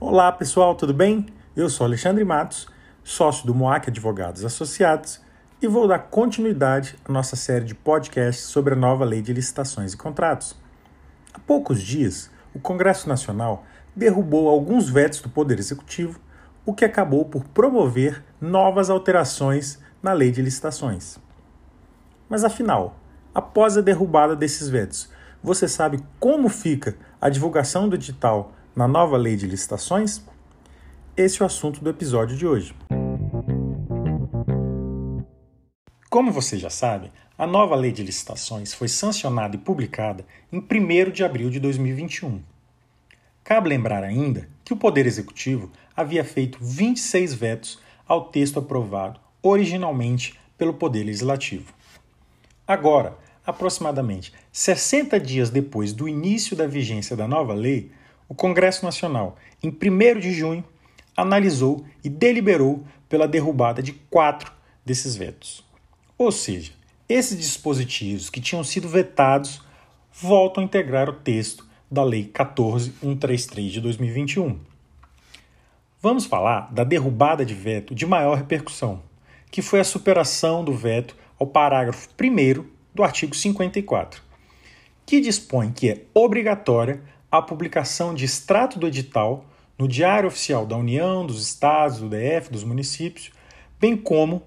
Olá pessoal, tudo bem? Eu sou Alexandre Matos, sócio do Moac Advogados Associados e vou dar continuidade à nossa série de podcasts sobre a nova Lei de Licitações e Contratos. Há poucos dias, o Congresso Nacional derrubou alguns vetos do Poder Executivo, o que acabou por promover novas alterações na Lei de Licitações. Mas afinal, após a derrubada desses vetos, você sabe como fica a divulgação do edital na nova Lei de Licitações? Esse é o assunto do episódio de hoje. Como você já sabe, a nova Lei de Licitações foi sancionada e publicada em 1 de abril de 2021. Cabe lembrar ainda que o Poder Executivo havia feito 26 vetos ao texto aprovado originalmente pelo Poder Legislativo. Agora, aproximadamente 60 dias depois do início da vigência da nova lei, o Congresso Nacional, em 1 de junho, analisou e deliberou pela derrubada de quatro desses vetos. Ou seja, esses dispositivos que tinham sido vetados voltam a integrar o texto da Lei 14133 de 2021. Vamos falar da derrubada de veto de maior repercussão, que foi a superação do veto ao parágrafo 1 do artigo 54, que dispõe que é obrigatória a publicação de extrato do edital no Diário Oficial da União, dos Estados, do DF, dos municípios, bem como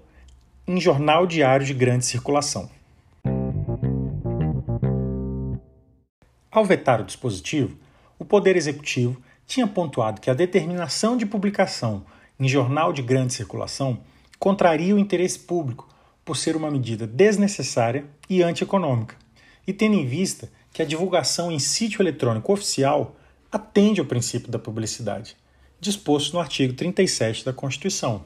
em jornal diário de grande circulação. Ao vetar o dispositivo, o Poder Executivo tinha pontuado que a determinação de publicação em jornal de grande circulação contraria o interesse público por ser uma medida desnecessária e antieconômica, e tendo em vista que a divulgação em sítio eletrônico oficial atende ao princípio da publicidade, disposto no artigo 37 da Constituição.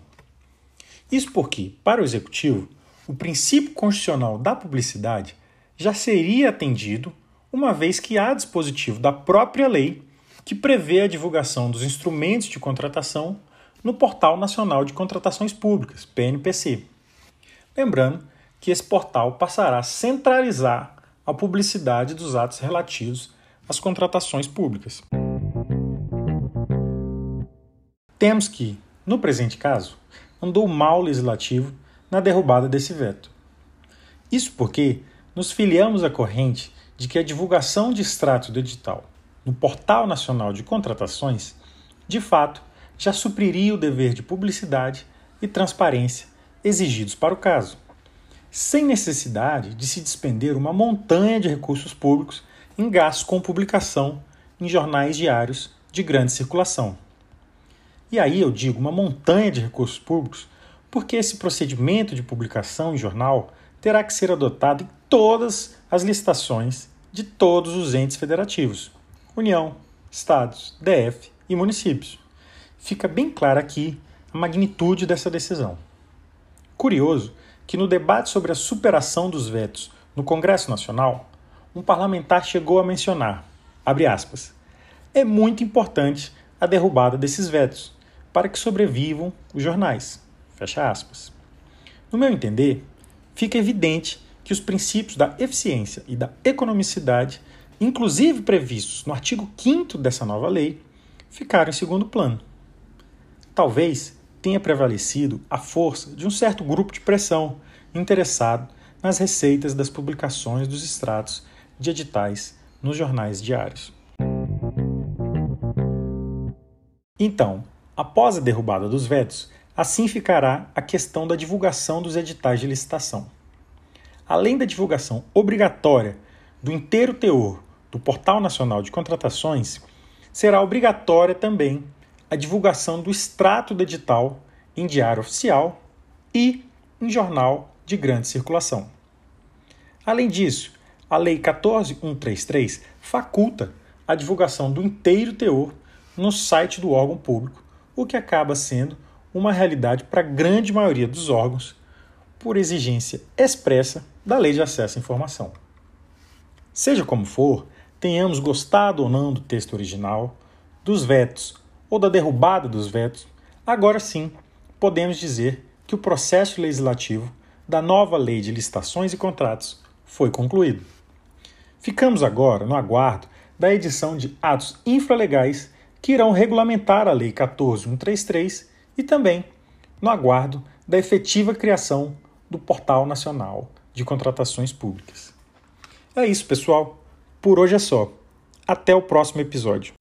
Isso porque, para o Executivo, o princípio constitucional da publicidade já seria atendido, uma vez que há dispositivo da própria lei que prevê a divulgação dos instrumentos de contratação no Portal Nacional de Contratações Públicas, PNPC. Lembrando que esse portal passará a centralizar a publicidade dos atos relativos às contratações públicas. Temos que, no presente caso, andou mal o legislativo na derrubada desse veto. Isso porque nos filiamos à corrente de que a divulgação de extratos do edital no Portal Nacional de Contratações, de fato, já supriria o dever de publicidade e transparência exigidos para o caso, sem necessidade de se despender uma montanha de recursos públicos em gastos com publicação em jornais diários de grande circulação. E aí eu digo uma montanha de recursos públicos, porque esse procedimento de publicação em jornal terá que ser adotado em todas as licitações de todos os entes federativos: União, Estados, DF e municípios. Fica bem clara aqui a magnitude dessa decisão. Curioso que no debate sobre a superação dos vetos no Congresso Nacional, um parlamentar chegou a mencionar, aspas, é muito importante a derrubada desses vetos, para que sobrevivam os jornais. Fecha aspas. No meu entender, fica evidente que os princípios da eficiência e da economicidade, inclusive previstos no artigo 5 dessa nova lei, ficaram em segundo plano. Talvez tenha prevalecido a força de um certo grupo de pressão interessado nas receitas das publicações dos extratos de editais nos jornais diários. Então, Após a derrubada dos vetos, assim ficará a questão da divulgação dos editais de licitação. Além da divulgação obrigatória do inteiro teor do Portal Nacional de Contratações, será obrigatória também a divulgação do extrato do edital em diário oficial e em jornal de grande circulação. Além disso, a Lei 14133 faculta a divulgação do inteiro teor no site do órgão público o que acaba sendo uma realidade para a grande maioria dos órgãos, por exigência expressa da Lei de Acesso à Informação. Seja como for, tenhamos gostado ou não do texto original, dos vetos ou da derrubada dos vetos, agora sim podemos dizer que o processo legislativo da nova Lei de Licitações e Contratos foi concluído. Ficamos agora no aguardo da edição de atos infralegais que irão regulamentar a Lei 14133 e também no aguardo da efetiva criação do Portal Nacional de Contratações Públicas. É isso, pessoal. Por hoje é só. Até o próximo episódio.